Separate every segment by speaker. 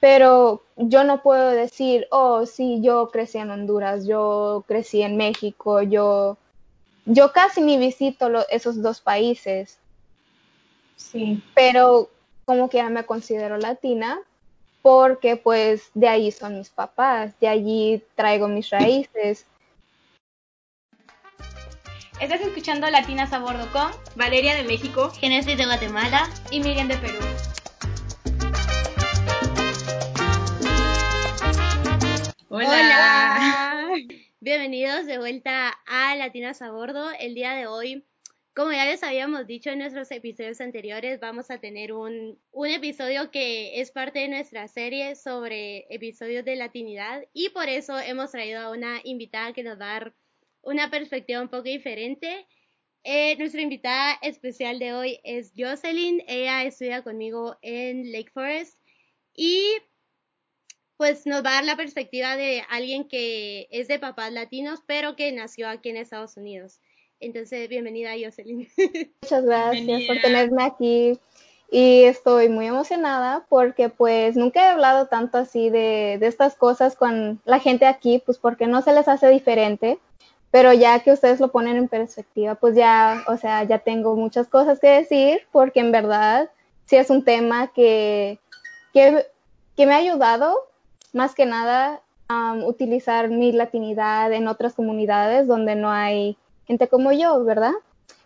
Speaker 1: pero yo no puedo decir, oh, sí, yo crecí en Honduras, yo crecí en México, yo, yo casi ni visito esos dos países.
Speaker 2: Sí.
Speaker 1: Pero como que ya me considero latina porque pues de ahí son mis papás, de allí traigo mis raíces.
Speaker 3: Estás escuchando Latinas a Bordo con
Speaker 2: Valeria de México,
Speaker 4: Genesis de Guatemala
Speaker 3: y Miriam de Perú.
Speaker 4: Hola. Bienvenidos de vuelta a Latinas a Bordo. El día de hoy, como ya les habíamos dicho en nuestros episodios anteriores, vamos a tener un, un episodio que es parte de nuestra serie sobre episodios de latinidad y por eso hemos traído a una invitada que nos va a dar una perspectiva un poco diferente. Eh, nuestra invitada especial de hoy es Jocelyn. Ella estudia conmigo en Lake Forest y pues nos va a dar la perspectiva de alguien que es de papás latinos, pero que nació aquí en Estados Unidos. Entonces, bienvenida, Jocelyn.
Speaker 1: Muchas gracias por tenerme aquí. Y estoy muy emocionada porque pues nunca he hablado tanto así de, de estas cosas con la gente aquí, pues porque no se les hace diferente. Pero ya que ustedes lo ponen en perspectiva, pues ya, o sea, ya tengo muchas cosas que decir porque en verdad sí es un tema que, que, que me ha ayudado más que nada utilizar mi latinidad en otras comunidades donde no hay gente como yo, ¿verdad?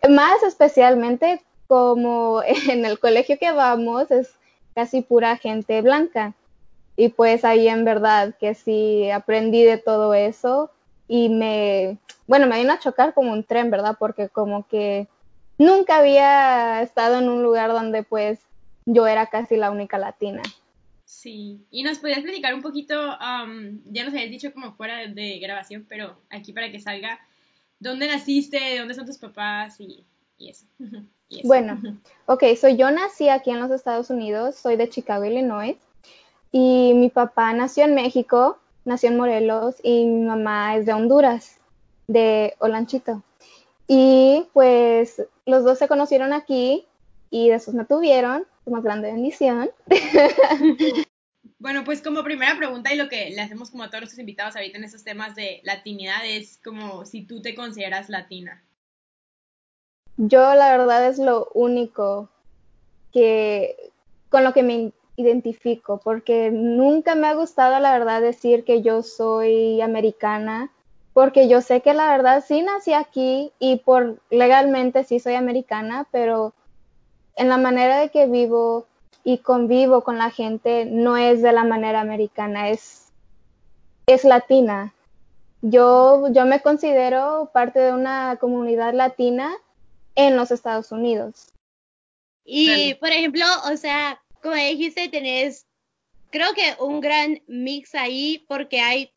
Speaker 1: Más especialmente como en el colegio que vamos es casi pura gente blanca. Y pues ahí en verdad que sí aprendí de todo eso y me, bueno, me vino a chocar como un tren, ¿verdad? Porque como que nunca había estado en un lugar donde pues yo era casi la única latina.
Speaker 2: Sí, y nos podías platicar un poquito, ya nos habías dicho como fuera de, grabación, pero aquí para que salga, ¿dónde naciste? ¿De dónde son tus papás? Y, eso.
Speaker 1: Bueno, ok, soy yo nací aquí en los Estados Unidos, soy de Chicago, Illinois, y mi papá nació en México, nació en Morelos, y mi mamá es de Honduras, de Olanchito. Y pues los dos se conocieron aquí y después me tuvieron, más grande bendición.
Speaker 2: Bueno, pues como primera pregunta y lo que le hacemos como a todos nuestros invitados ahorita en esos temas de latinidad es como si tú te consideras latina.
Speaker 1: Yo la verdad es lo único que con lo que me identifico, porque nunca me ha gustado la verdad decir que yo soy americana, porque yo sé que la verdad sí nací aquí y por legalmente sí soy americana, pero en la manera de que vivo y convivo con la gente no es de la manera americana, es, es latina. Yo, yo me considero parte de una comunidad latina en los Estados Unidos.
Speaker 4: Y, por ejemplo, o sea, como dijiste, tenés, creo que un gran mix ahí porque hay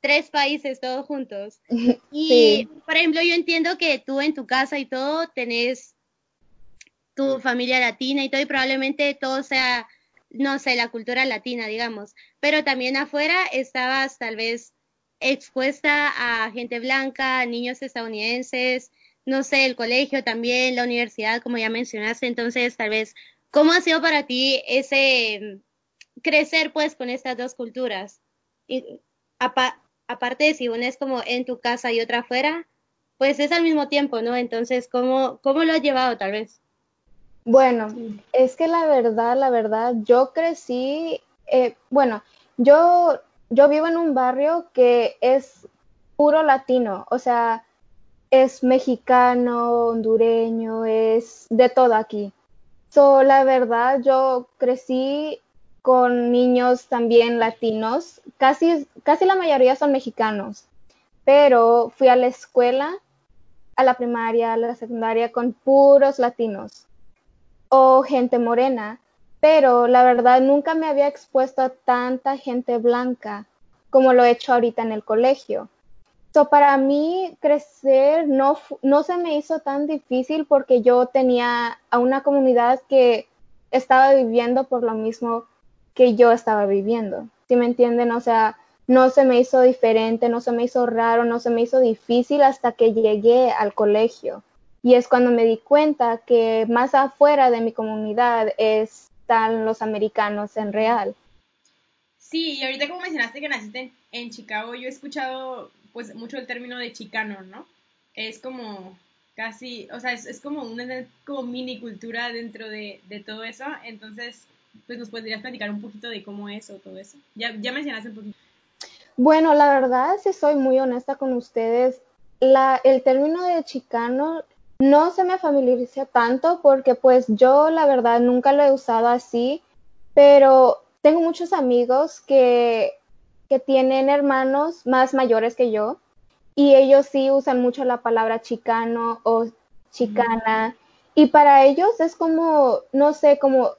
Speaker 4: tres países todos juntos. Y, por ejemplo, yo entiendo que tú en tu casa y todo tenés tu familia latina y todo, y probablemente todo sea, no sé, la cultura latina, digamos, pero también afuera estabas tal vez expuesta a gente blanca, niños estadounidenses, no sé, el colegio también, la universidad, como ya mencionaste, entonces tal vez, ¿cómo ha sido para ti ese crecer pues con estas dos culturas? Y, aparte de si una es como en tu casa y otra afuera, pues es al mismo tiempo, ¿no? Entonces, ¿cómo, cómo lo has llevado tal vez?
Speaker 1: Bueno, es que la verdad, la verdad, yo crecí, eh, bueno, yo, yo vivo en un barrio que es puro latino, o sea, es mexicano, hondureño, es de todo aquí. So, la verdad, yo crecí con niños también latinos, casi, casi la mayoría son mexicanos, pero fui a la escuela, a la primaria, a la secundaria con puros latinos o gente morena, pero la verdad nunca me había expuesto a tanta gente blanca como lo he hecho ahorita en el colegio. So, para mí crecer no, no se me hizo tan difícil porque yo tenía a una comunidad que estaba viviendo por lo mismo que yo estaba viviendo. ¿Sí me entienden? O sea, no se me hizo diferente, no se me hizo raro, no se me hizo difícil hasta que llegué al colegio. Y es cuando me di cuenta que más afuera de mi comunidad están los americanos en real.
Speaker 2: Sí, y ahorita como mencionaste que naciste en, Chicago, yo he escuchado pues mucho el término de chicano, ¿no? Es como casi, o sea, es, como una como mini cultura dentro de, todo eso, entonces pues nos podrías platicar un poquito de cómo es o todo eso. Ya, ya mencionaste un poquito.
Speaker 1: Bueno, la verdad, si soy muy honesta con ustedes, la, el término de chicano no se me familiariza tanto porque pues yo la verdad nunca lo he usado así, pero tengo muchos amigos que, que tienen hermanos más mayores que yo y ellos sí usan mucho la palabra chicano o chicana. Y para ellos es como, no sé, como,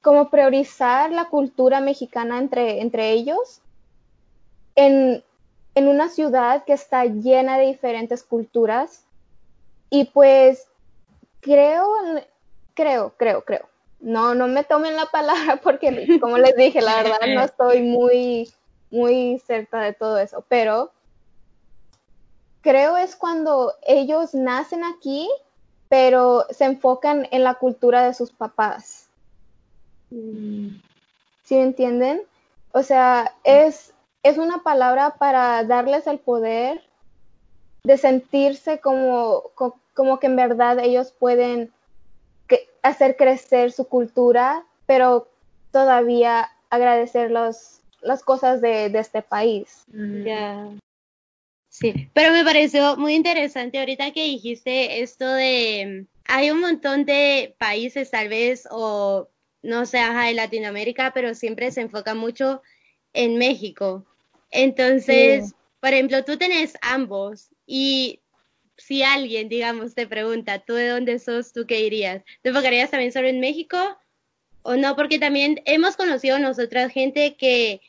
Speaker 1: como priorizar la cultura mexicana entre, entre ellos en, en una ciudad que está llena de diferentes culturas y pues creo, creo, creo, creo. No, no me tomen la palabra porque, como les dije, la verdad no estoy muy, muy cerca de todo eso, pero creo es cuando ellos nacen aquí, pero se enfocan en la cultura de sus papás. Mm. ¿Sí me entienden? O sea, es, es una palabra para darles el poder de sentirse como, como que en verdad ellos pueden hacer crecer su cultura, pero todavía agradecer los, las cosas de, este país.
Speaker 4: Ya. Sí, pero me pareció muy interesante ahorita que dijiste esto de, hay un montón de países tal vez, o no sé, ajá, de Latinoamérica, pero siempre se enfoca mucho en México. Entonces, por ejemplo, tú tenés ambos y si alguien, digamos, te pregunta, ¿tú de dónde sos? ¿Tú qué dirías? ¿Te enfocarías también solo en México o no? Porque también hemos conocido nosotras gente que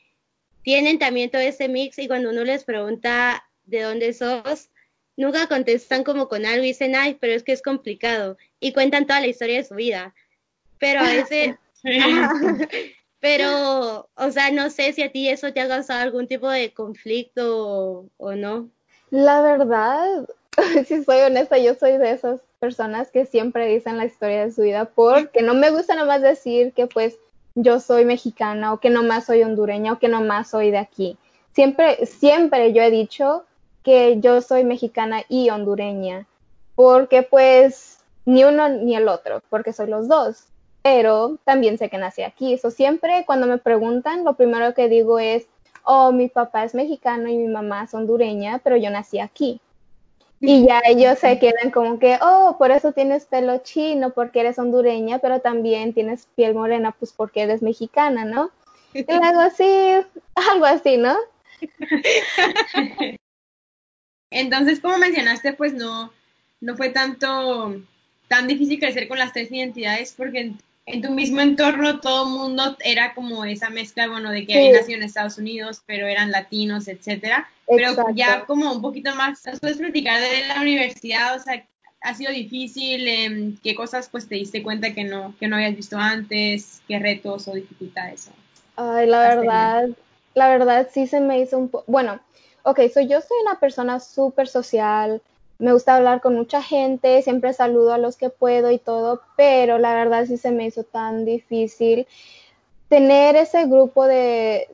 Speaker 4: tienen también todo ese mix y cuando uno les pregunta de dónde sos, nunca contestan como con algo y dicen, ay, pero es que es complicado y cuentan toda la historia de su vida. Pero a veces... pero, o sea, no sé si a ti eso te ha causado algún tipo de conflicto o no.
Speaker 1: La verdad, si soy honesta, yo soy de esas personas que siempre dicen la historia de su vida porque no me gusta nomás decir que pues yo soy mexicana o que nomás soy hondureña o que nomás soy de aquí. Siempre, siempre yo he dicho que yo soy mexicana y hondureña porque pues ni uno ni el otro, porque soy los dos. Pero también sé que nací aquí. Eso siempre cuando me preguntan, lo primero que digo es, oh, mi papá es mexicano y mi mamá es hondureña, pero yo nací aquí. Y ya ellos se quedan como que, oh, por eso tienes pelo chino, porque eres hondureña, pero también tienes piel morena, pues porque eres mexicana, ¿no? Y algo así, algo así, ¿no?
Speaker 2: Entonces, como mencionaste, pues no, no fue tanto tan difícil crecer con las tres identidades porque en tu mismo entorno todo el mundo era como esa mezcla, bueno, de que habían nacido en Estados Unidos, pero eran latinos, etcétera. Pero ya como un poquito más, ¿nos puedes platicar de la universidad? O sea, ¿ha sido difícil? Em, ¿Qué cosas pues te diste cuenta que no, que no habías visto antes? ¿Qué retos o dificultades?
Speaker 1: Ay, la verdad, la verdad sí se me hizo un poco, bueno, ok, so yo soy una persona súper social, me gusta hablar con mucha gente, siempre saludo a los que puedo y todo, pero la verdad sí se me hizo tan difícil tener ese grupo de,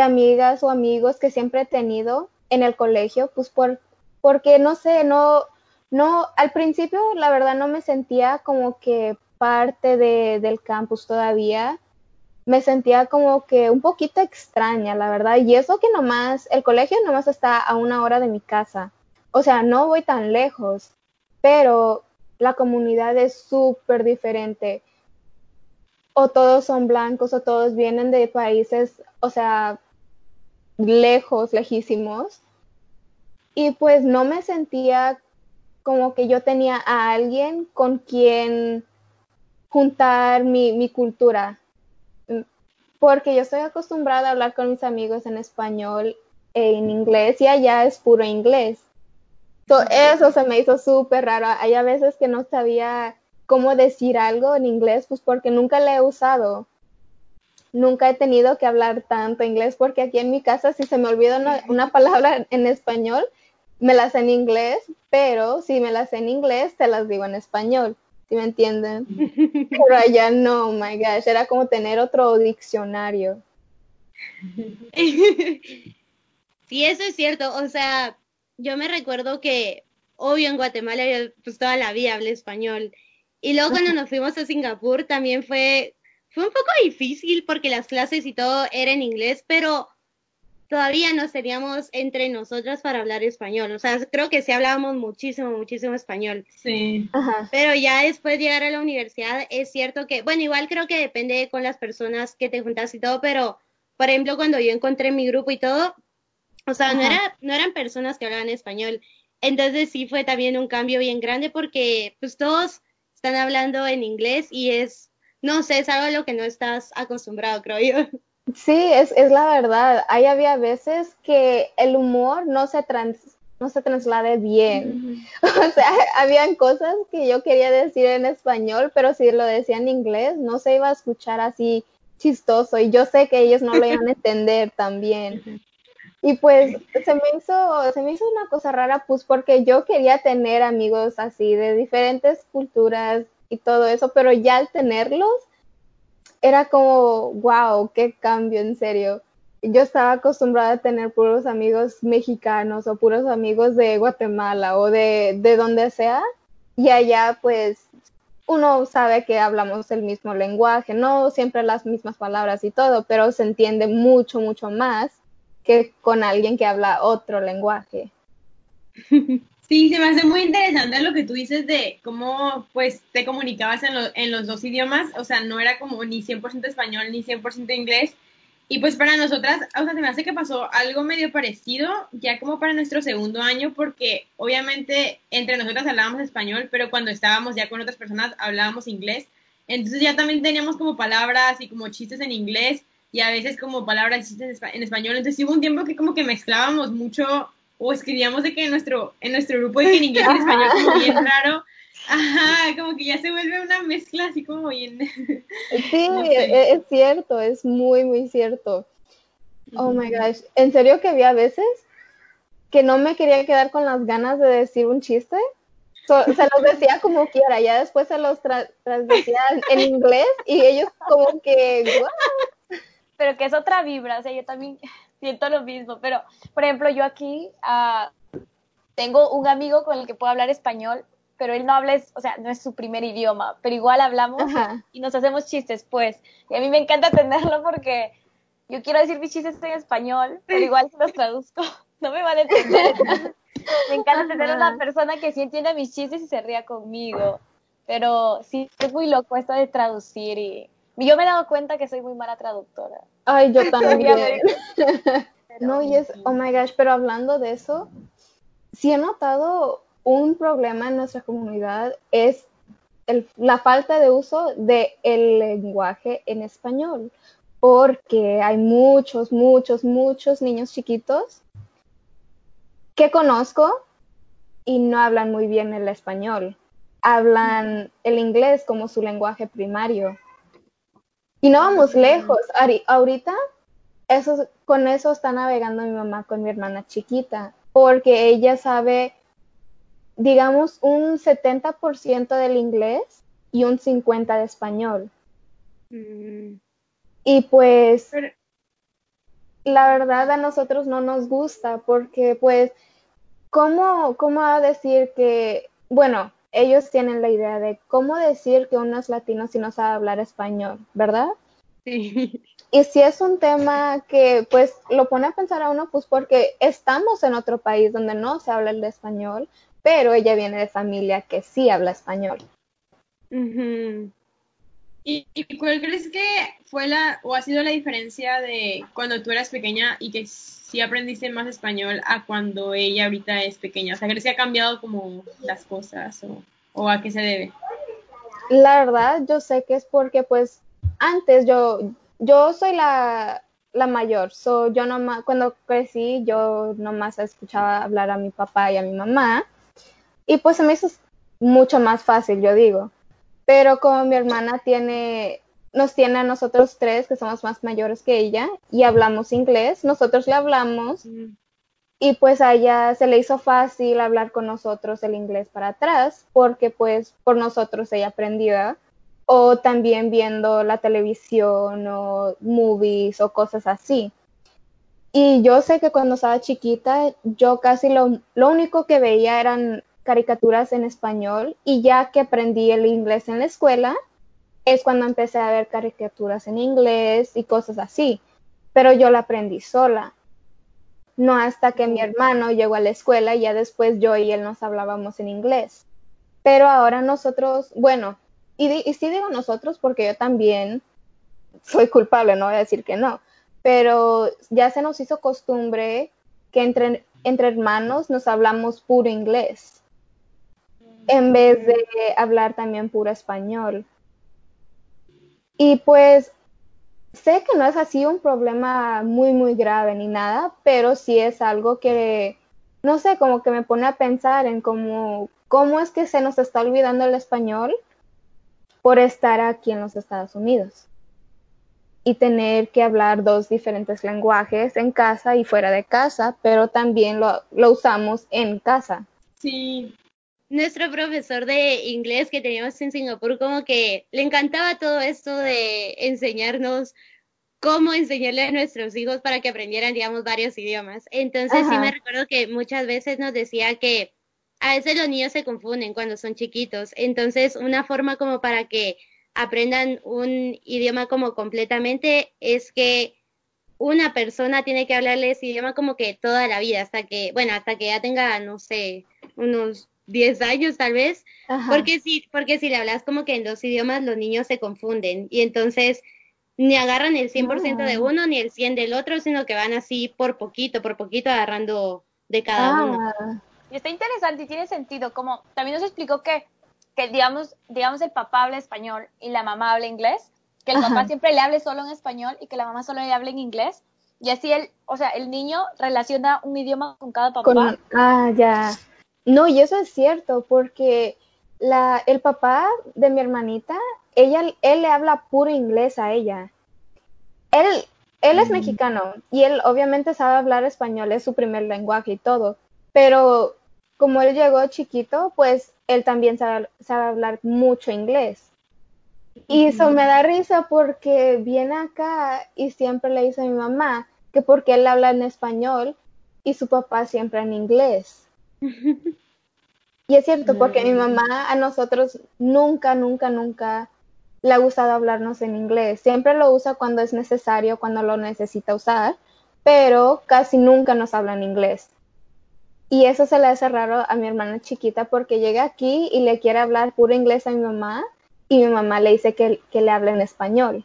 Speaker 1: amigas o amigos que siempre he tenido en el colegio, pues por, porque no sé, no, no, al principio la verdad no me sentía como que parte de, del campus todavía, me sentía como que un poquito extraña, la verdad, y eso que nomás, el colegio nomás está a una hora de mi casa. O sea, no voy tan lejos, pero la comunidad es súper diferente. O todos son blancos o todos vienen de países, o sea, lejos, lejísimos. Y pues no me sentía como que yo tenía a alguien con quien juntar mi, mi cultura. Porque yo estoy acostumbrada a hablar con mis amigos en español e en inglés y allá es puro inglés eso se me hizo súper raro. Hay veces que no sabía cómo decir algo en inglés, pues porque nunca le he usado. Nunca he tenido que hablar tanto inglés porque aquí en mi casa si se me olvida una, palabra en español, me la sé en inglés, pero si me la sé en inglés, te las digo en español. ¿Sí me entienden? Pero allá no, oh my gosh, era como tener otro diccionario.
Speaker 4: sí, eso es cierto. O sea, yo me recuerdo que, obvio, en Guatemala yo pues toda la vida hablé español. Y luego cuando nos fuimos a Singapur también fue, fue un poco difícil porque las clases y todo eran en inglés, pero todavía nos teníamos entre nosotras para hablar español. O sea, creo que sí hablábamos muchísimo, muchísimo español.
Speaker 2: Sí.
Speaker 4: Pero ya después de llegar a la universidad, es cierto que, bueno, igual creo que depende con las personas que te juntas y todo, pero, por ejemplo, cuando yo encontré mi grupo y todo, o sea, no, era, no eran personas que hablaban español. Entonces sí fue también un cambio bien grande porque pues todos están hablando en inglés y es, no sé, es algo a lo que no estás acostumbrado, creo yo.
Speaker 1: Sí, es, es la verdad. Ahí había veces que el humor no se trans, no se traslade bien. O sea, habían cosas que yo quería decir en español, pero si lo decía en inglés, no se iba a escuchar así chistoso. Y yo sé que ellos no lo iban a entender también. Y pues se me hizo, se me hizo una cosa rara, pues porque yo quería tener amigos así de diferentes culturas y todo eso, pero ya al tenerlos, era como, wow, qué cambio, en serio. Yo estaba acostumbrada a tener puros amigos mexicanos o puros amigos de Guatemala o de, de donde sea. Y allá pues uno sabe que hablamos el mismo lenguaje, no siempre las mismas palabras y todo, pero se entiende mucho, mucho más que con alguien que habla otro lenguaje.
Speaker 2: Sí, se me hace muy interesante lo que tú dices de cómo pues te comunicabas en, en los dos idiomas, o sea, no era como ni 100% español ni 100% inglés. Y pues para nosotras, o sea, se me hace que pasó algo medio parecido ya como para nuestro segundo año, porque obviamente entre nosotras hablábamos español, pero cuando estábamos ya con otras personas hablábamos inglés. Entonces ya también teníamos como palabras y como chistes en inglés y a veces como palabras y chistes en español. Entonces hubo un tiempo que como que mezclábamos mucho o escribíamos de que en nuestro, en nuestro grupo de que en inglés y en español como bien raro. Ajá, como que ya se vuelve una mezcla así como bien.
Speaker 1: Sí, e, es cierto, es muy, muy cierto. Oh my gosh, en serio que había veces que no me quería quedar con las ganas de decir un chiste. se los decía como quiera, ya después se los tra transmitía en inglés y ellos como que,
Speaker 5: Pero que es otra vibra, o sea, yo también, siento lo mismo, pero por ejemplo yo aquí uh, tengo un amigo con el que puedo hablar español, pero él no habla, o sea, no es su primer idioma, pero igual hablamos y nos hacemos chistes, pues. Y a mí me encanta tenerlo porque yo quiero decir mis chistes en español, pero igual si los traduzco, no me van a entender. me encanta tener una persona que sí entienda mis chistes y se ría conmigo. Pero sí, es muy loco esto de traducir y yo me he dado cuenta que soy muy mala traductora.
Speaker 1: Ay, yo también. no, y es, oh my gosh, pero hablando de eso, sí he notado un problema en nuestra comunidad, es el, la falta de uso del el lenguaje en español, porque hay muchos, muchos, muchos niños chiquitos que conozco y no hablan muy bien el español, hablan el inglés como su lenguaje primario y no vamos lejos. ahorita eso, con eso está navegando mi mamá con mi hermana chiquita, porque ella sabe, digamos, un 70% del inglés y un 50% de español. Mm. Y pues, la verdad a nosotros no nos gusta, porque pues, ¿cómo, cómo va a decir que, bueno, ellos tienen la idea de cómo decir que uno es latino si no sabe hablar español, ¿verdad?
Speaker 4: Sí.
Speaker 1: Y si es un tema que pues lo pone a pensar a uno, pues porque estamos en otro país donde no se habla el español, pero ella viene de familia que sí habla español.
Speaker 2: ¿Y, ¿Y, cuál crees que fue la o ha sido la diferencia de cuando tú eras pequeña y que sí aprendiste más español a cuando ella ahorita es pequeña? O sea, ¿crees que ha cambiado como las cosas o, o a qué se debe?
Speaker 1: La verdad, yo sé que es porque pues antes yo, yo soy la, la mayor, so yo nomás, cuando crecí yo nomás escuchaba hablar a mi papá y a mi mamá y pues se me hizo mucho más fácil, yo digo. Pero como mi hermana tiene nos tiene a nosotros tres, que somos más mayores que ella, y hablamos inglés, nosotros le hablamos, y pues a ella se le hizo fácil hablar con nosotros el inglés para atrás, porque pues por nosotros ella aprendió, o también viendo la televisión o movies o cosas así. Y yo sé que cuando estaba chiquita, yo casi lo, lo único que veía eran caricaturas en español y ya que aprendí el inglés en la escuela, es cuando empecé a ver caricaturas en inglés y cosas así. Pero yo la aprendí sola. No hasta que mi hermano llegó a la escuela y ya después yo y él nos hablábamos en inglés. Pero ahora nosotros, bueno, y, y sí digo nosotros porque yo también soy culpable, no voy a decir que no, pero ya se nos hizo costumbre que entre, entre hermanos nos hablamos puro inglés en vez de hablar también puro español. Y pues sé que no es así un problema muy, muy grave ni nada, pero sí es algo que, no sé, como que me pone a pensar en cómo, cómo es que se nos está olvidando el español por estar aquí en los Estados Unidos y tener que hablar dos diferentes lenguajes en casa y fuera de casa, pero también lo, lo usamos en casa.
Speaker 2: Sí,
Speaker 4: nuestro profesor de inglés que teníamos en Singapur como que le encantaba todo esto de enseñarnos cómo enseñarle a nuestros hijos para que aprendieran, digamos, varios idiomas. Entonces sí me recuerdo que muchas veces nos decía que a veces los niños se confunden cuando son chiquitos. Entonces una forma como para que aprendan un idioma como completamente es que una persona tiene que hablarle ese idioma como que toda la vida, hasta que, bueno, hasta que ya tenga, no sé, unos 10 años tal vez, porque si, porque si le hablas como que en dos idiomas los niños se confunden y entonces ni agarran el 100% de uno ni el 100 del otro, sino que van así por poquito, por poquito agarrando de cada uno.
Speaker 5: Ah. Y está interesante y tiene sentido, como también nos explicó que, que digamos, digamos el papá habla español y la mamá habla inglés, que el papá siempre le hable solo en español y que la mamá solo le hable en inglés. Y así el, o sea, el niño relaciona un idioma con cada papá.
Speaker 1: ah, ya. No, y eso es cierto, porque la, el papá de mi hermanita, ella, él le habla puro inglés a ella. Él, él es mexicano y él obviamente sabe hablar español, es su primer lenguaje y todo, pero como él llegó chiquito, pues él también sabe, sabe hablar mucho inglés. Y eso me da risa porque viene acá y siempre le dice a mi mamá que porque él habla en español y su papá siempre en inglés. Y es cierto, porque mi mamá a nosotros nunca, nunca, nunca le ha gustado hablarnos en inglés. Siempre lo usa cuando es necesario, cuando lo necesita usar, pero casi nunca nos habla en inglés. Y eso se le hace raro a mi hermana chiquita porque llega aquí y le quiere hablar puro inglés a mi mamá y mi mamá le dice que, que le hable en español.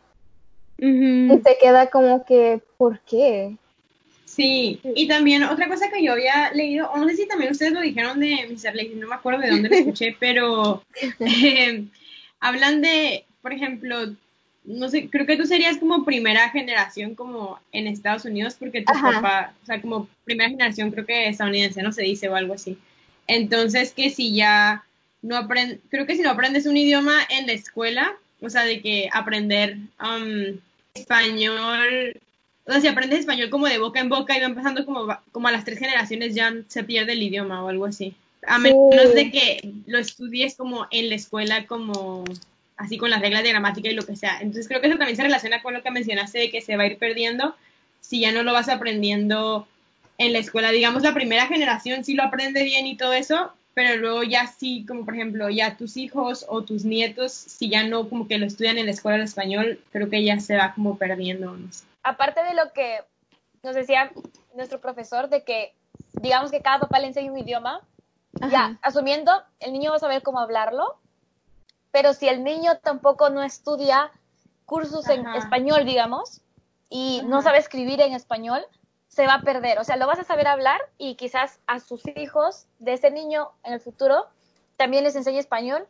Speaker 1: Y se queda como que, ¿por qué?
Speaker 2: Sí, y también otra cosa que yo había leído, o no sé si también ustedes lo dijeron de Mr. Lacey, no me acuerdo de dónde lo escuché, pero eh, hablan de, por ejemplo, no sé, creo que tú serías como primera generación como en Estados Unidos, porque tu papá, o sea, como primera generación creo que estadounidense, no se dice o algo así. Entonces, que si ya no aprendes, creo que si no aprendes un idioma en la escuela, o sea, de que aprender um, español o sea, si aprendes español como de boca en boca y va empezando como, como a las tres generaciones ya se pierde el idioma o algo así. A menos de que lo estudies como en la escuela, como así con las reglas de gramática y lo que sea. Entonces creo que eso también se relaciona con lo que mencionaste de que se va a ir perdiendo si ya no lo vas aprendiendo en la escuela. Digamos, la primera generación sí lo aprende bien y todo eso, pero luego ya sí, como por ejemplo, ya tus hijos o tus nietos, si ya no como que lo estudian en la escuela de español, creo que ya se va como perdiendo, no sé.
Speaker 5: Aparte de lo que nos decía nuestro profesor, de que digamos que cada papá le enseña un idioma, ya, asumiendo, el niño va a saber cómo hablarlo, pero si el niño tampoco no estudia cursos en español, digamos, y no sabe escribir en español, se va a perder. O sea, lo vas a saber hablar y quizás a sus hijos de ese niño en el futuro también les enseñe español.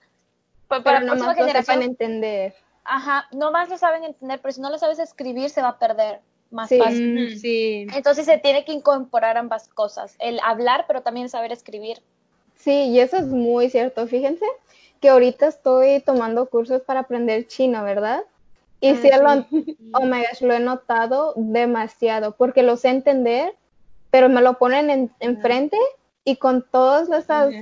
Speaker 1: Pero para la próxima generación. entender.
Speaker 5: Ajá, no más lo saben entender, pero si no lo sabes escribir se va a perder más fácil.
Speaker 4: Sí.
Speaker 5: Entonces se tiene que incorporar ambas cosas, el hablar, pero también saber escribir.
Speaker 1: Sí, y eso es muy cierto. Fíjense que ahorita estoy tomando cursos para aprender chino, ¿verdad? Y ah, sí, Lo, oh my gosh, lo he notado demasiado, porque lo sé entender, pero me lo ponen en, enfrente y con todas esas,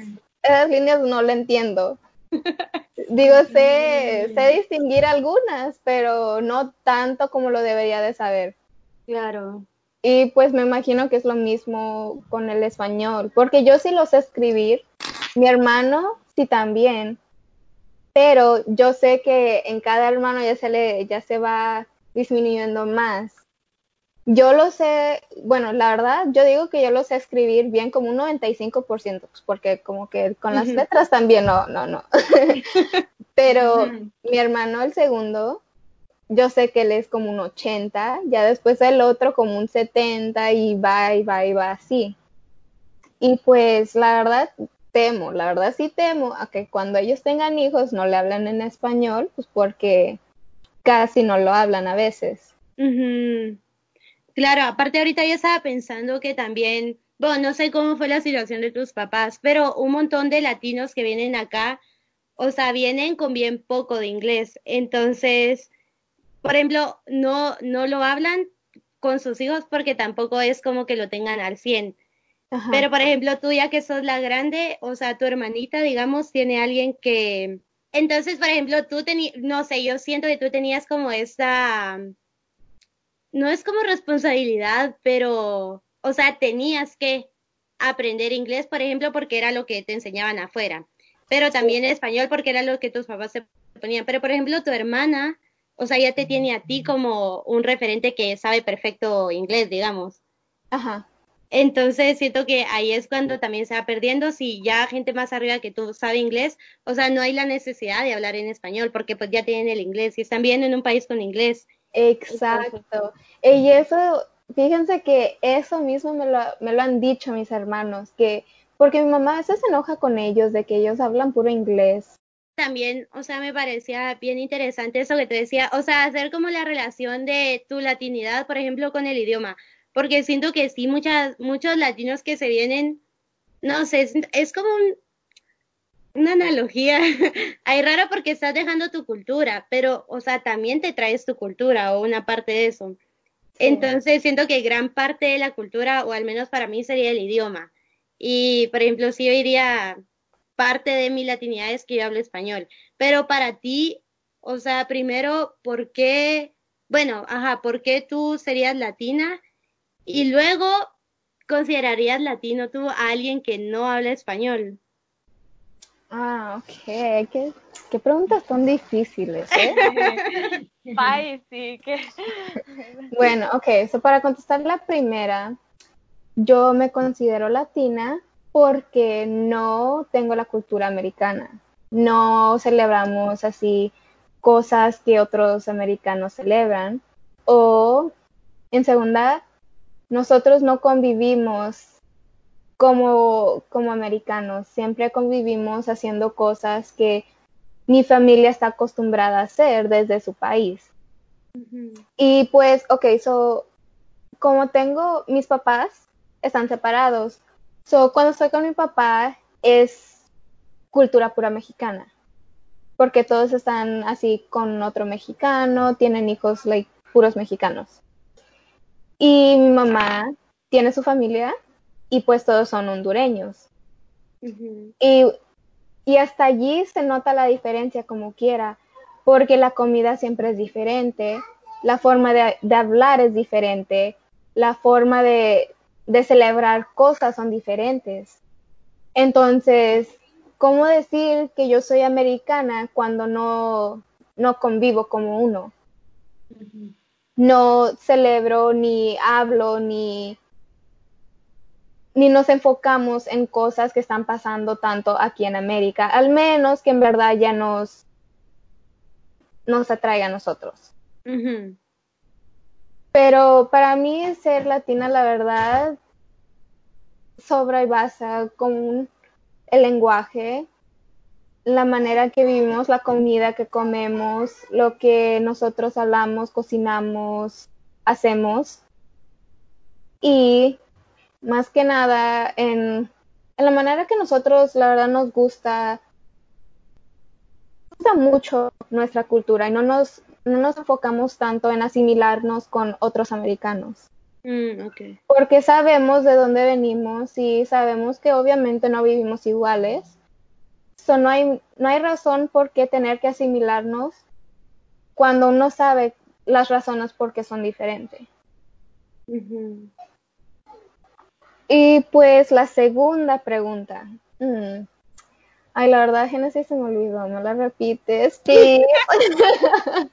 Speaker 1: esas líneas no lo entiendo. Digo, sé, sé distinguir algunas, pero no tanto como lo debería de saber.
Speaker 4: Claro.
Speaker 1: Y pues me imagino que es lo mismo con el español, porque yo sí lo sé escribir, mi hermano sí también, pero yo sé que en cada hermano ya se le, ya se va disminuyendo más. Yo lo sé, bueno, la verdad, yo digo que yo lo sé escribir bien como un 95%, pues porque como que con las letras también no, no, no. Pero mi hermano, el segundo, yo sé que él es como un 80, ya después el otro como un 70 y va y va y va así. Y pues la verdad temo, la verdad sí temo a que cuando ellos tengan hijos no le hablan en español, pues porque casi no lo hablan a veces.
Speaker 4: Claro, aparte ahorita yo estaba pensando que también, bueno, no sé cómo fue la situación de tus papás, pero un montón de latinos que vienen acá, o sea, vienen con bien poco de inglés. Entonces, por ejemplo, no, no lo hablan con sus hijos porque tampoco es como que lo tengan al 100. Pero, por ejemplo, tú ya que sos la grande, o sea, tu hermanita, digamos, tiene alguien que... Entonces, por ejemplo, tú tenías, no sé, yo siento que tú tenías como esta no es como responsabilidad, pero, o sea, tenías que aprender inglés, por ejemplo, porque era lo que te enseñaban afuera, pero también español porque era lo que tus papás se ponían. Pero, por ejemplo, tu hermana, o sea, ya te tiene a ti como un referente que sabe perfecto inglés, digamos.
Speaker 1: Ajá.
Speaker 4: Entonces siento que ahí es cuando también se va perdiendo. Si ya gente más arriba que tú sabe inglés, o sea, no hay la necesidad de hablar en español porque pues ya tienen el inglés y están bien en un país con inglés.
Speaker 1: Exacto. Y eso, fíjense que eso mismo me lo, me lo han dicho mis hermanos, que porque mi mamá se enoja con ellos de que ellos hablan puro inglés.
Speaker 4: También, o sea, me parecía bien interesante eso que te decía, o sea, hacer como la relación de tu latinidad, por ejemplo, con el idioma, porque siento que sí, muchas, muchos latinos que se vienen, no sé, es, es como un, una analogía hay rara porque estás dejando tu cultura, pero, o sea, también te traes tu cultura o una parte de eso. Entonces, siento que gran parte de la cultura, o al menos para mí, sería el idioma. Y, por ejemplo, si yo diría, parte de mi latinidad es que yo hablo español, pero para ti, o sea, primero, ¿por qué? Bueno, ajá, ¿por qué tú serías latina? Y luego, ¿considerarías latino tú a alguien que no habla español?
Speaker 1: Ah, ok. ¿Qué, qué preguntas son difíciles, ¿eh?
Speaker 5: Ay, sí, que...
Speaker 1: bueno, ok. So para contestar la primera, yo me considero latina porque no tengo la cultura americana. No celebramos así cosas que otros americanos celebran. O, en segunda, nosotros no convivimos como, como americanos. Siempre convivimos haciendo cosas que mi familia está acostumbrada a hacer desde su país. Y pues, ok, so, como tengo, mis papás están separados. So, cuando estoy con mi papá es cultura pura mexicana. Porque todos están así con otro mexicano, tienen hijos like, puros mexicanos. Y mi mamá tiene su familia y pues todos son hondureños. y, y hasta allí se nota la diferencia como quiera, porque la comida siempre es diferente, la forma de, hablar es diferente, la forma de, de, celebrar cosas son diferentes. Entonces, ¿cómo decir que yo soy americana cuando no, no convivo como uno? No celebro, ni hablo, ni ni nos enfocamos en cosas que están pasando tanto aquí en América, al menos que en verdad ya nos, nos atraiga a nosotros. Pero para mí ser latina, la verdad, sobra y basa con el lenguaje, la manera que vivimos, la comida que comemos, lo que nosotros hablamos, cocinamos, hacemos. Y más que nada en, la manera que nosotros, la verdad, nos gusta, gusta mucho nuestra cultura y no nos, no nos enfocamos tanto en asimilarnos con otros americanos.
Speaker 4: Mm,
Speaker 1: Porque sabemos de dónde venimos y sabemos que obviamente no vivimos iguales. So, no, hay, no hay razón por qué tener que asimilarnos cuando uno sabe las razones por qué son diferentes. Y pues la segunda pregunta. Mm. Ay, la verdad, Genesis se me olvidó, no la repites. Sí.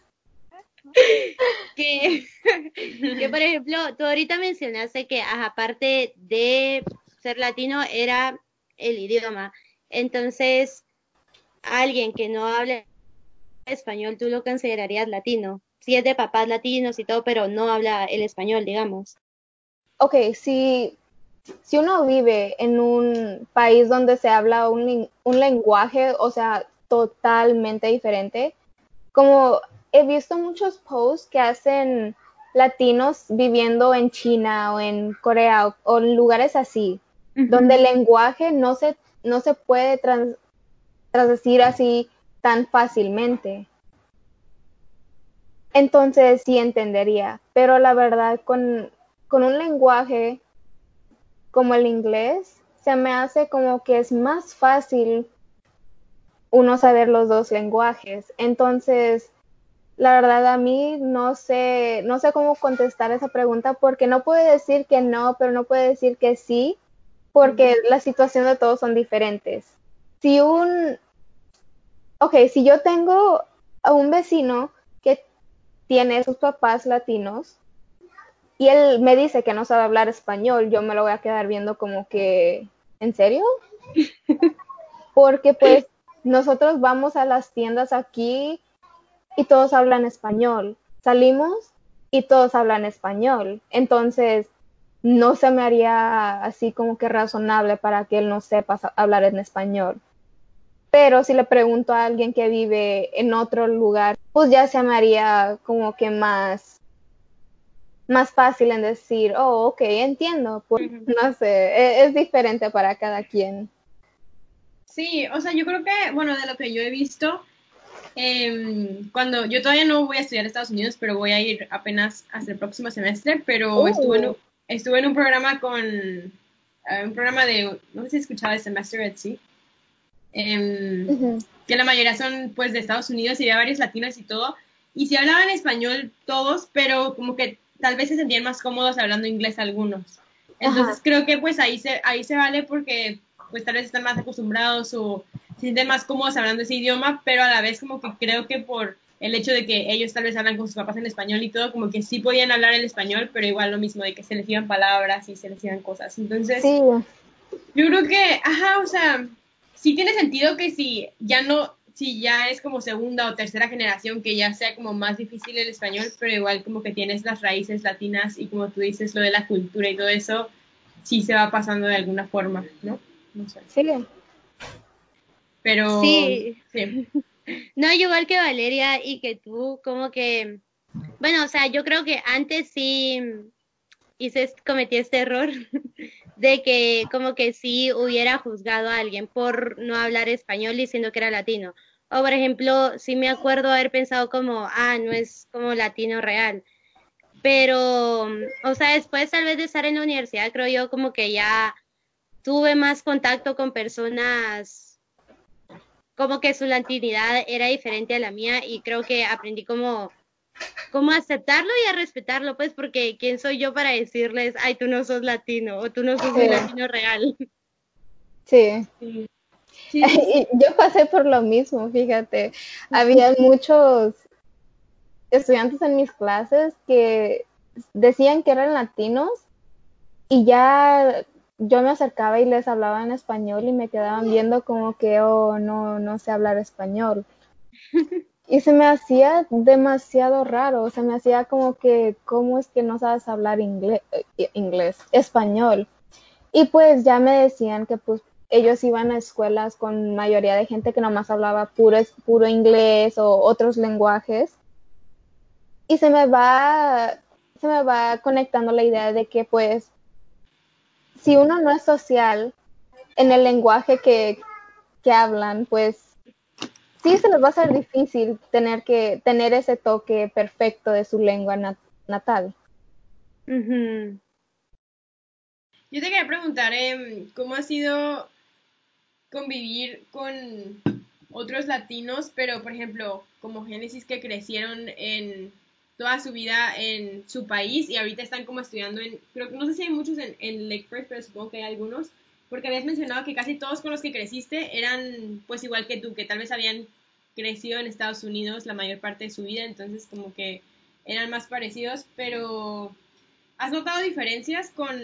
Speaker 4: que, que, por ejemplo, tú ahorita mencionaste que aparte de ser latino era el idioma. Entonces, alguien que no habla español, tú lo considerarías latino. Si es de papás latinos y todo, pero no habla el español, digamos.
Speaker 1: Ok, si, si uno vive en un país donde se habla un, un lenguaje, o sea, totalmente diferente, como he visto muchos posts que hacen latinos viviendo en China o en Corea o, en lugares así, donde el lenguaje no se, no se puede trans, traducir así tan fácilmente. Entonces sí entendería, pero la verdad con, con un lenguaje como el inglés, se me hace como que es más fácil uno saber los dos lenguajes. Entonces, la verdad a mí no sé, no sé cómo contestar esa pregunta porque no puede decir que no, pero no puede decir que sí, porque la situación de todos son diferentes. Si un, ok, si yo tengo a un vecino que tiene sus papás latinos y él me dice que no sabe hablar español, yo me lo voy a quedar viendo como que, ¿en serio? Porque pues nosotros vamos a las tiendas aquí y todos hablan español. Salimos y todos hablan español. Entonces, no se me haría así como que razonable para que él no sepa hablar en español. Pero si le pregunto a alguien que vive en otro lugar, pues ya se me haría como que más, más fácil en decir, oh, ok, entiendo. Pues, no sé, e-, es diferente para cada quien.
Speaker 2: Sí, o sea, yo creo que, bueno, de lo que yo he visto, Em, cuando yo todavía no voy a estudiar en Estados Unidos, pero voy a ir apenas hasta el próximo semestre, pero estuve, en un, estuve en un programa con, eh, un programa de, no sé si escuchaba de Semester at Sea, em, que la mayoría son pues de Estados Unidos y había varios latinos y todo, y si hablaban español todos, pero como que tal vez se sentían más cómodos hablando inglés algunos. Entonces creo que pues ahí se, ahí se vale porque pues tal vez están más acostumbrados o se sienten más cómodos hablando ese idioma, pero a la vez como que creo que por el hecho de que ellos tal vez hablan con sus papás en español y todo, como que sí podían hablar el español, pero igual lo mismo de que se les iban palabras y se les iban cosas. Entonces, yo creo que, ajá, o sea, sí tiene sentido que si ya no, si ya es como segunda o tercera generación, que ya sea como más difícil el español, pero igual como que tienes las raíces latinas y como tú dices, lo de la cultura y todo eso, sí se va pasando de alguna forma, ¿no? No sé.
Speaker 1: Sí.
Speaker 2: Pero
Speaker 4: sí. No, igual que Valeria y que tú, como que, bueno, o sea, yo creo que antes sí hice, cometí este error de que como que sí hubiera juzgado a alguien por no hablar español diciendo que era latino. O por ejemplo, sí me acuerdo haber pensado como, ah, no es como latino real. Pero, o sea, después tal vez de estar en la universidad, creo yo como que ya tuve más contacto con personas como que su latinidad era diferente a la mía y creo que aprendí como como aceptarlo y a respetarlo, pues, porque ¿quién soy yo para decirles, ay, tú no sos latino o tú no sos un latino real?
Speaker 1: Sí. sí. yo pasé por lo mismo, fíjate. Había muchos estudiantes en mis clases que decían que eran latinos y ya yo me acercaba y les hablaba en español y me quedaban viendo como que, oh, no, no sé hablar español. Y se me hacía demasiado raro, se me hacía como que, ¿cómo es que no sabes hablar inglés, eh, inglés, español? Y pues ya me decían que pues ellos iban a escuelas con mayoría de gente que nomás hablaba puro, puro inglés o otros lenguajes. Y se me va, se me va conectando la idea de que pues si uno no es social en el lenguaje que, hablan, pues sí se les va a ser difícil tener que tener ese toque perfecto de su lengua natal.
Speaker 2: Yo te quería preguntar, em, ¿cómo ha sido convivir con otros latinos, pero por ejemplo, como Génesis que crecieron en toda su vida en su país y ahorita están como estudiando en, creo que no sé si hay muchos en, en Lake Forest, pero supongo que hay algunos, porque habías mencionado que casi todos con los que creciste eran pues igual que tú, que tal vez habían crecido en Estados Unidos la mayor parte de su vida, entonces como que eran más parecidos, pero ¿has notado diferencias con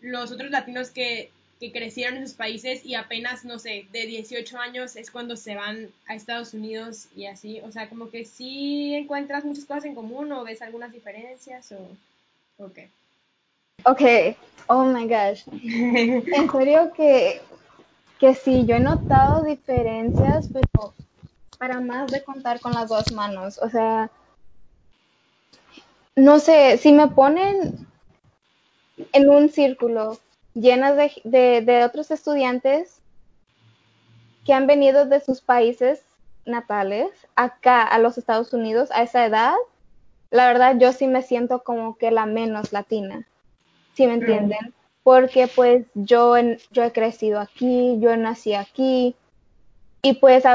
Speaker 2: los otros latinos que, que crecieron en sus países y apenas, no sé, de 18 años es cuando se van a Estados Unidos y así? O sea, como que sí encuentras muchas cosas en común o ves algunas diferencias o, qué.
Speaker 1: Ok, oh my gosh. En serio que, que sí, yo he notado diferencias, pero para más de contar con las dos manos. O sea, no sé, si me ponen en un círculo llenas de, de, de otros estudiantes que han venido de sus países natales acá a los Estados Unidos a esa edad, la verdad yo sí me siento como que la menos latina. ¿Sí me entienden? Porque pues yo, yo he crecido aquí, yo nací aquí y pues ha,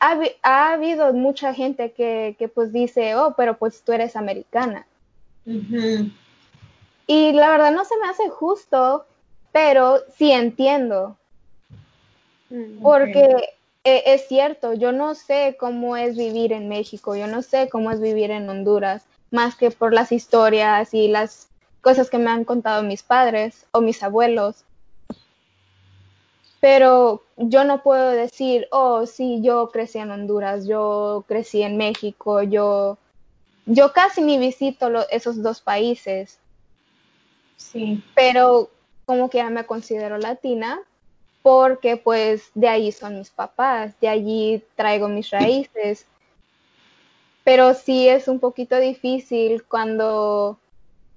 Speaker 1: ha, ha habido mucha gente que, que, pues dice, oh, pero pues tú eres americana. Uh -huh. Y la verdad no se me hace justo, pero sí entiendo. Okay. Porque es cierto, yo no sé cómo es vivir en México, yo no sé cómo es vivir en Honduras, más que por las historias y las cosas que me han contado mis padres o mis abuelos. Pero yo no puedo decir, oh, sí, yo crecí en Honduras, yo crecí en México, yo, yo casi ni visito lo, esos dos países.
Speaker 2: Sí.
Speaker 1: Pero como que ya me considero latina porque pues de ahí son mis papás, de allí traigo mis raíces. Pero sí es un poquito difícil cuando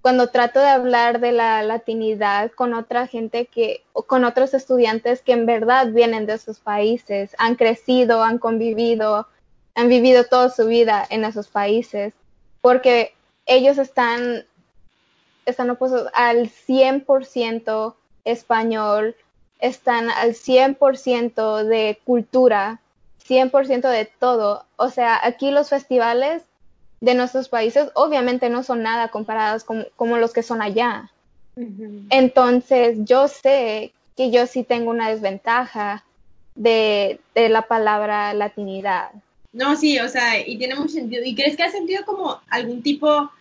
Speaker 1: cuando trato de hablar de la latinidad con otra gente que, con otros estudiantes que en verdad vienen de esos países, han crecido, han convivido, han vivido toda su vida en esos países, porque ellos están, están opuestos al 100% español, están al 100% de cultura, 100% de todo. O sea, aquí los festivales de nuestros países obviamente no son nada comparados con, como los que son allá. Uh -huh. Entonces, yo sé que yo sí tengo una desventaja de, de, la palabra latinidad.
Speaker 2: No, sí, o sea, y tiene mucho sentido. ¿Y crees que has sentido como algún tipo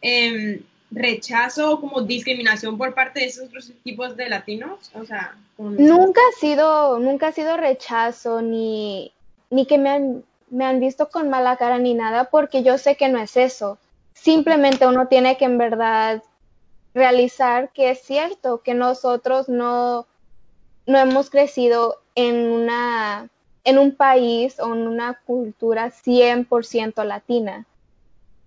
Speaker 2: eh, rechazo o como discriminación por parte de esos otros tipos de latinos? O sea,
Speaker 1: nunca ha sido, nunca ha sido rechazo ni, ni que me han me han visto con mala cara ni nada porque yo sé que no es eso. Simplemente uno tiene que en verdad realizar que es cierto que nosotros no, no hemos crecido en una en un país o en una cultura 100% latina.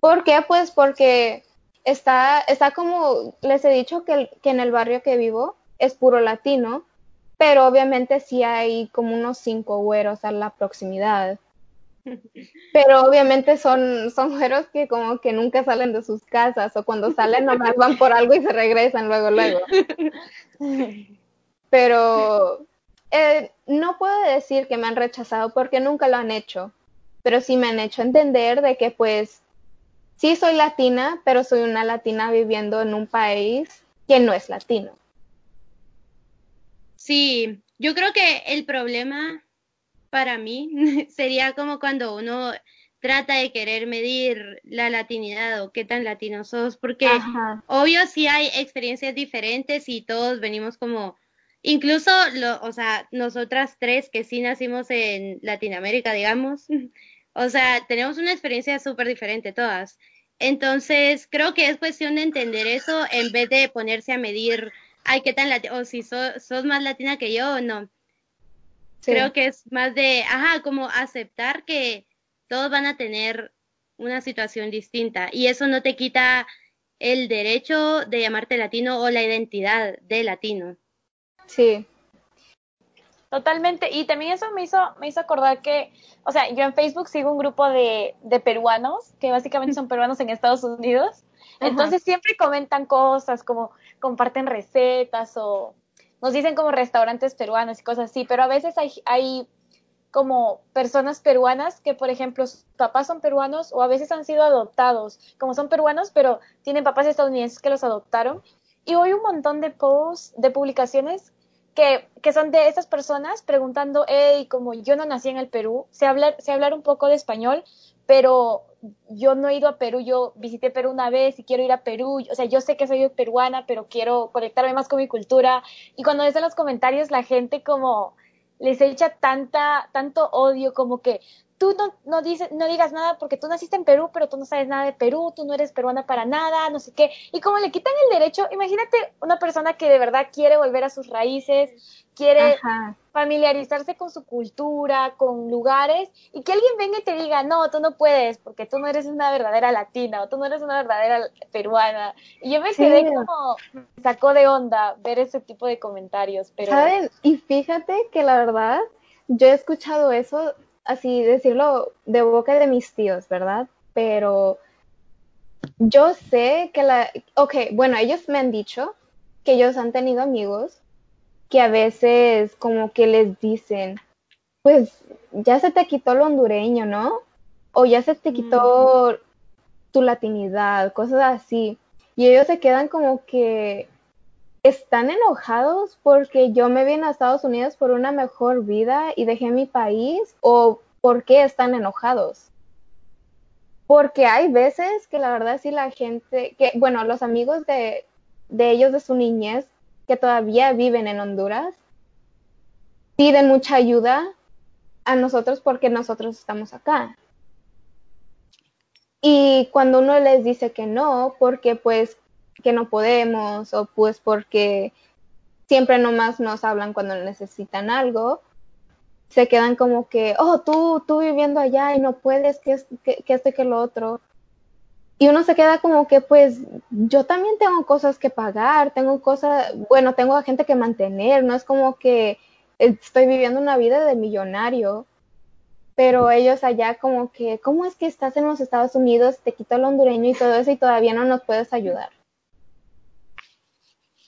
Speaker 1: ¿Por qué? Pues porque está, está como les he dicho que, que en el barrio que vivo es puro latino, pero obviamente sí hay como unos cinco güeros a la proximidad. Pero obviamente son, son güeros que como que nunca salen de sus casas o cuando salen nomás van por algo y se regresan luego, luego. Pero eh, no puedo decir que me han rechazado porque nunca lo han hecho, pero sí me han hecho entender de que pues sí soy latina, pero soy una latina viviendo en un país que no es latino.
Speaker 4: Sí, yo creo que el problema para mí sería como cuando uno trata de querer medir la latinidad o qué tan latino sos, porque Ajá. obvio sí hay experiencias diferentes y todos venimos como, incluso, lo, o sea, nosotras tres que sí nacimos en Latinoamérica, digamos, o sea, tenemos una experiencia súper diferente todas. Entonces, creo que es cuestión de entender eso en vez de ponerse a medir, ay, qué tan latina, o si sos más latina que yo o no. Sí. Creo que es más de, ajá, como aceptar que todos van a tener una situación distinta y eso no te quita el derecho de llamarte latino o la identidad de latino.
Speaker 1: Sí.
Speaker 5: Totalmente. Y también eso me hizo, me hizo acordar que, o sea, yo en Facebook sigo un grupo de, de peruanos, que básicamente son peruanos en Estados Unidos. Entonces Ajá. siempre comentan cosas como comparten recetas o nos dicen como restaurantes peruanos y cosas así, pero a veces hay, hay como personas peruanas que, por ejemplo, papás son peruanos o a veces han sido adoptados, como son peruanos, pero tienen papás estadounidenses que los adoptaron. Y hoy un montón de posts, de publicaciones que, que, son de esas personas preguntando, hey, como yo no nací en el Perú, sé hablar, sé hablar un poco de español, pero yo no he ido a Perú, yo visité Perú una vez y quiero ir a Perú, o sea, yo sé que soy peruana, pero quiero conectarme más con mi cultura. Y cuando ves en los comentarios la gente como les echa tanta, tanto odio, como que tú no, no, dices, no digas nada porque tú naciste en Perú, pero tú no sabes nada de Perú, tú no eres peruana para nada, no sé qué. Y como le quitan el derecho, imagínate una persona que de verdad quiere volver a sus raíces, quiere familiarizarse con su cultura, con lugares, y que alguien venga y te diga, no, tú no puedes, porque tú no eres una verdadera latina, o tú no eres una verdadera peruana. Y yo me quedé como, me sacó de onda ver ese tipo de comentarios, pero...
Speaker 1: ¿Saben? Y fíjate que la verdad, yo he escuchado eso así decirlo de boca de mis tíos, ¿verdad? Pero yo sé que la, ok, bueno, ellos me han dicho que ellos han tenido amigos que a veces como que les dicen, pues ya se te quitó lo hondureño, ¿no? O ya se te quitó tu latinidad, cosas así. Y ellos se quedan como que, están enojados porque yo me vine a Estados Unidos por una mejor vida y dejé mi país o por qué están enojados. Porque hay veces que la verdad sí la gente, que bueno, los amigos de, de ellos de su niñez que todavía viven en Honduras piden mucha ayuda a nosotros porque nosotros estamos acá. Y cuando uno les dice que no, porque pues que no podemos o pues porque siempre nomás nos hablan cuando necesitan algo, se quedan como que, oh, tú, tú viviendo allá y no puedes, que, que, que esto y que lo otro. Y uno se queda como que, pues, yo también tengo cosas que pagar, tengo cosas, bueno, tengo a gente que mantener, no es como que estoy viviendo una vida de millonario, pero ellos allá como que, ¿cómo es que estás en los Estados Unidos, te quito el hondureño y todo eso y todavía no nos puedes ayudar?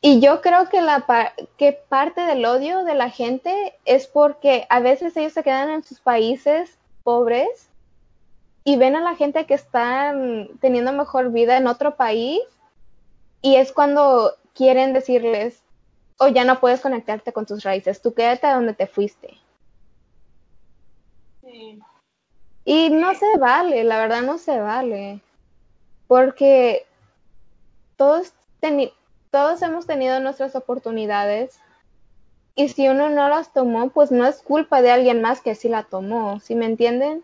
Speaker 1: Y yo creo que, la que parte del odio de la gente es porque a veces ellos se quedan en sus países pobres y ven a la gente que está teniendo mejor vida en otro país y es cuando quieren decirles, o oh, ya no puedes conectarte con tus raíces, tú quédate donde te fuiste. Sí. Y no se vale, la verdad no se vale, porque todos, todos hemos tenido nuestras oportunidades y si uno no las tomó, pues no es culpa de alguien más que sí la tomó, ¿sí me entienden?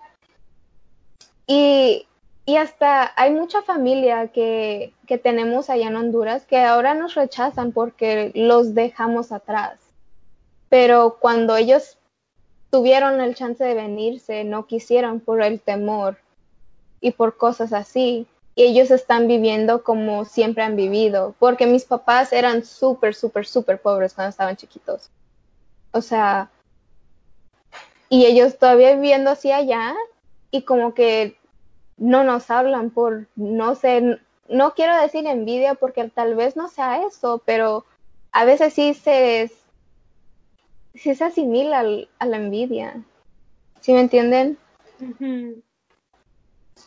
Speaker 1: Y, y hasta hay mucha familia que, que tenemos allá en Honduras que ahora nos rechazan porque los dejamos atrás. Pero cuando ellos tuvieron el chance de venirse, no quisieron por el temor y por cosas así ellos están viviendo como siempre han vivido, porque mis papás eran súper, súper, súper pobres cuando estaban chiquitos. O sea, y ellos todavía viviendo así allá y como que no nos hablan por, no sé, no quiero decir envidia porque tal vez no sea eso, pero a veces sí se, sí se asimila a la envidia. ¿Sí me entienden?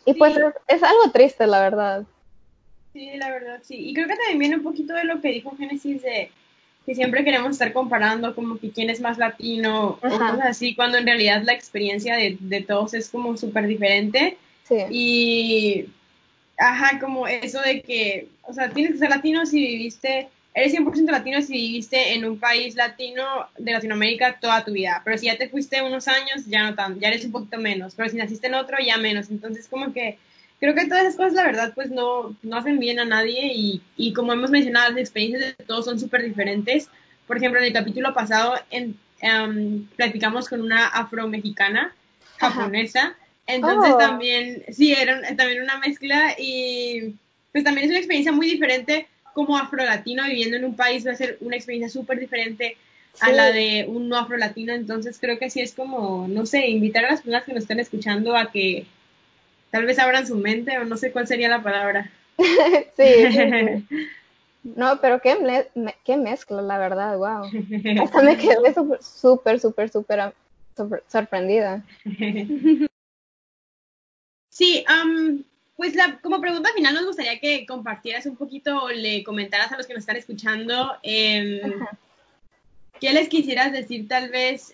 Speaker 1: Y pues es, algo triste, la verdad.
Speaker 2: Sí, la verdad, sí. Y creo que también viene un poquito de lo que dijo Génesis de que siempre queremos estar comparando como que quién es más latino o cosas así, cuando en realidad la experiencia de, de todos es como súper diferente. Sí. Y, ajá, como eso de que, o sea, tienes que ser latino si viviste eres 100% latino si viviste en un país latino de Latinoamérica toda tu vida, pero si ya te fuiste unos años, ya no tan, ya eres un poquito menos, pero si naciste en otro, ya menos. Entonces, como que creo que todas esas cosas, la verdad, pues no, no hacen bien a nadie y, y como hemos mencionado, las experiencias de todos son súper diferentes. Por ejemplo, en el capítulo pasado en, um, platicamos con una afromexicana japonesa, entonces oh. también, sí, era también una mezcla y pues también es una experiencia muy diferente como afrolatino viviendo en un país va a ser una experiencia súper diferente a la de un no afrolatino, entonces creo que sí es como, no sé, invitar a las personas que nos estén escuchando a que tal vez abran su mente o no sé cuál sería la palabra.
Speaker 1: sí, No, pero qué, qué mezcla, la verdad, wow. Hasta me quedé súper, súper, súper sorprendida.
Speaker 2: Sí, pues la, como pregunta final nos gustaría que compartieras un poquito o le comentaras a los que nos están escuchando eh, qué les quisieras decir tal vez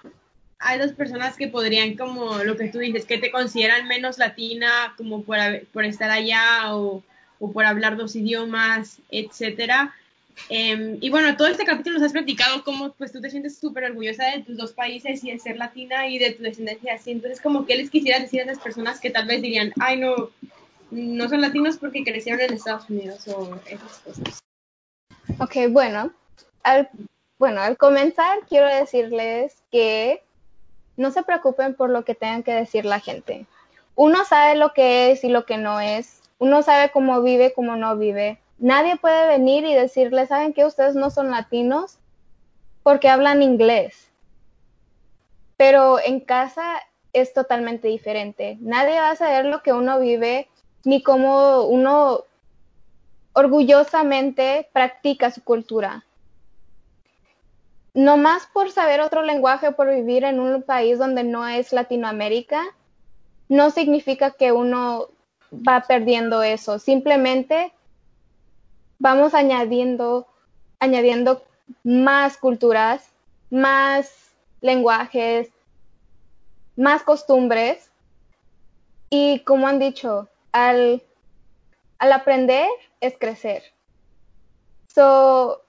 Speaker 2: hay dos personas que podrían, como lo que tú dices, que te consideran menos latina, como por, por estar allá o, o, por hablar dos idiomas, etcétera. Em, y bueno, todo este capítulo nos has platicado cómo pues tú te sientes súper orgullosa de tus dos países y de ser latina y de tu descendencia así. Entonces, como que les quisieras decir a esas personas que tal vez dirían, ay, no, no son latinos porque crecieron en Estados Unidos o esas cosas.
Speaker 1: Ok, bueno, al, bueno, al comenzar quiero decirles que no se preocupen por lo que tengan que decir la gente. Uno sabe lo que es y lo que no es. Uno sabe cómo vive, cómo no vive. Nadie puede venir y decirle, ¿saben que ustedes no son latinos? Porque hablan inglés. Pero en casa es totalmente diferente. Nadie va a saber lo que uno vive ni cómo uno orgullosamente practica su cultura no más por saber otro lenguaje, por vivir en un país donde no es Latinoamérica, no significa que uno va perdiendo eso. Simplemente vamos añadiendo, añadiendo más culturas, más lenguajes, más costumbres. Y como han dicho, al, al aprender es crecer. So,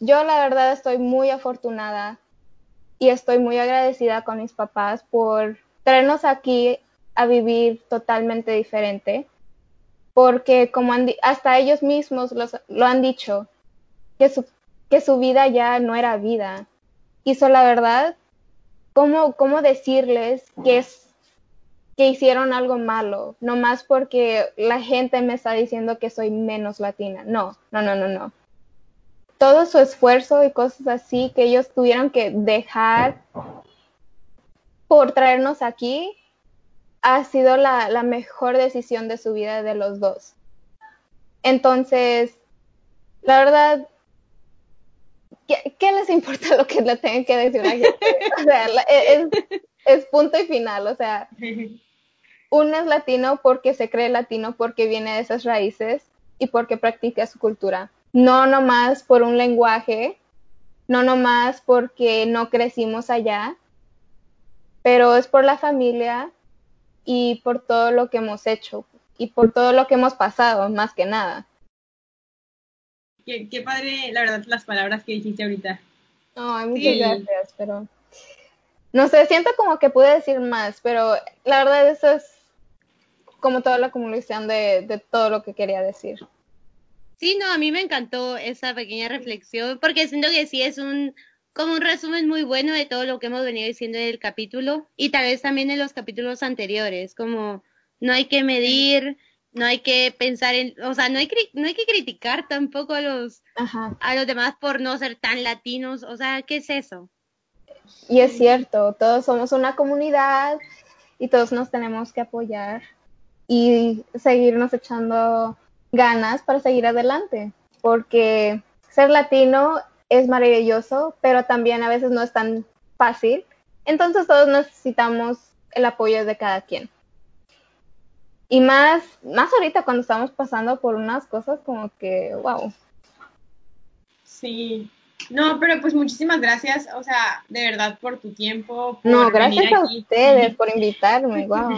Speaker 1: yo la verdad estoy muy afortunada y estoy muy agradecida con mis papás por traernos aquí a vivir totalmente diferente, porque como hasta ellos mismos lo han dicho, que su, que su vida ya no era vida. Y la verdad, ¿cómo, cómo decirles que, es, que hicieron algo malo? No más porque la gente me está diciendo que soy menos latina. No, no, no, no, no todo su esfuerzo y cosas así que ellos tuvieron que dejar por traernos aquí ha sido la, mejor decisión de su vida de los dos. Entonces, la verdad, ¿qué, les importa lo que le tengan que decir a la gente? Es, es punto y final. O sea, uno es latino porque se cree latino, porque viene de esas raíces y porque practica su cultura no nomás por un lenguaje, no nomás porque no crecimos allá, pero es por la familia y por todo lo que hemos hecho y por todo lo que hemos pasado, más que nada.
Speaker 2: Qué, padre, la verdad, las palabras que dijiste ahorita.
Speaker 1: Ay, muchas gracias, pero no sé, siento como que pude decir más, pero la verdad eso es como toda la comunicación de, de todo lo que quería decir.
Speaker 4: Sí, no, a mí me encantó esa pequeña reflexión porque siento que sí es un como un resumen muy bueno de todo lo que hemos venido diciendo en el capítulo y tal vez también en los capítulos anteriores, como no hay que medir, no hay que pensar en, o sea, no hay, no hay que criticar tampoco a los, a los demás por no ser tan latinos, o sea, ¿qué es eso?
Speaker 1: Y es cierto, todos somos una comunidad y todos nos tenemos que apoyar y seguirnos echando ganas para seguir adelante, porque ser latino es maravilloso, pero también a veces no es tan fácil. Entonces todos necesitamos el apoyo de cada quien. Y más, más ahorita cuando estamos pasando por unas cosas como que, wow.
Speaker 2: Sí. No, pero pues muchísimas gracias, o sea, de verdad por tu tiempo.
Speaker 1: no, gracias a ustedes por invitarme, wow.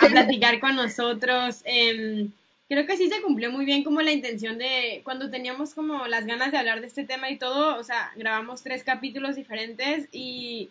Speaker 2: a platicar con nosotros. Eh, creo que sí se cumplió muy bien como la intención de cuando teníamos como las ganas de hablar de este tema y todo, o sea, grabamos tres capítulos diferentes y,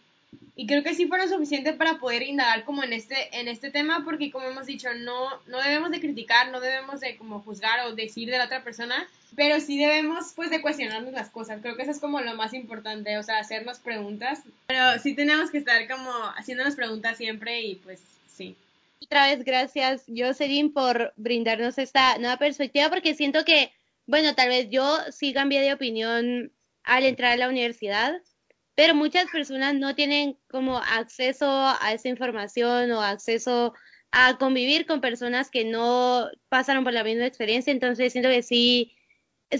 Speaker 2: y creo que sí fueron suficientes para poder indagar como en este, en este tema porque como hemos dicho, no, no debemos de criticar, no debemos de como juzgar o decir de la otra persona, pero sí debemos pues de cuestionarnos las cosas, creo que eso es como lo más importante, o sea, hacernos preguntas, pero sí tenemos que estar como haciéndonos preguntas siempre y pues sí.
Speaker 4: Otra vez gracias, Jocelyn, por brindarnos esta nueva perspectiva, porque siento que, bueno, tal vez yo sí cambié de opinión al entrar a la universidad, pero muchas personas no tienen como acceso a esa información o acceso a convivir con personas que no pasaron por la misma experiencia, entonces siento que sí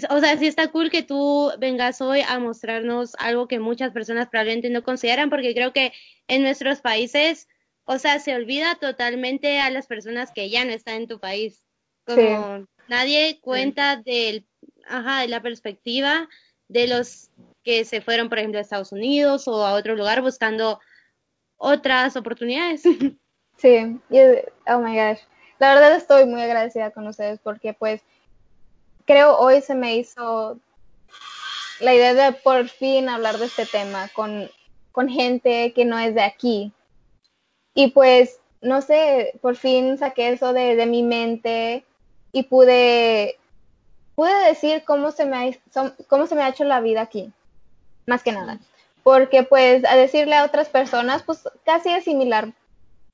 Speaker 4: o sea, sí está cool que tú vengas hoy a mostrarnos algo que muchas personas probablemente no consideran, porque creo que en nuestros países, o sea, se olvida totalmente a las personas que ya no están en tu país. Como nadie cuenta del, ajá, de la perspectiva de los que se fueron, por ejemplo, a Estados Unidos o a otro lugar buscando otras oportunidades.
Speaker 1: Sí, oh my gosh. La verdad estoy muy agradecida con ustedes porque pues creo hoy se me hizo la idea de por fin hablar de este tema con, con gente que no es de aquí. Y pues, no sé, por fin saqué eso de, de mi mente y pude, pude decir cómo se, me ha, cómo se me ha hecho la vida aquí, más que nada. Porque pues a decirle a otras personas, pues casi es similar.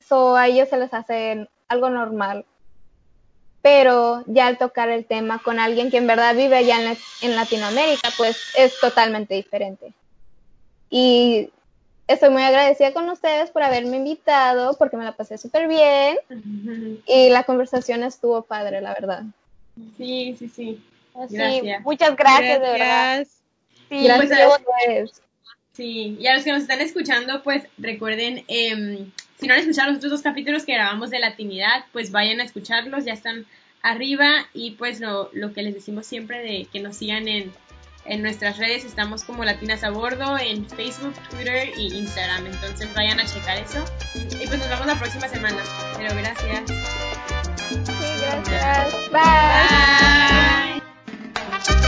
Speaker 1: So, a ellos se les hace algo normal. Pero ya al tocar el tema con alguien que en verdad vive allá en, en Latinoamérica, pues es totalmente diferente. Y estoy muy agradecida con ustedes por haberme invitado, porque me la pasé súper bien y la conversación estuvo padre, la verdad.
Speaker 2: Sí, sí, sí.
Speaker 5: Gracias. muchas gracias, de verdad.
Speaker 2: Sí, gracias. Pues, sí, y a los que nos están escuchando, pues recuerden, eh, si no han escuchado los otros dos capítulos que grabamos de Latinidad, pues vayan a escucharlos, ya están arriba y pues lo, lo que les decimos siempre de que nos sigan en en nuestras redes estamos como Latinas a Bordo en Facebook, Twitter y Instagram. Entonces vayan a checar eso. Y pues nos vemos la próxima semana. Pero gracias.
Speaker 1: Sí, gracias. Bye. Bye.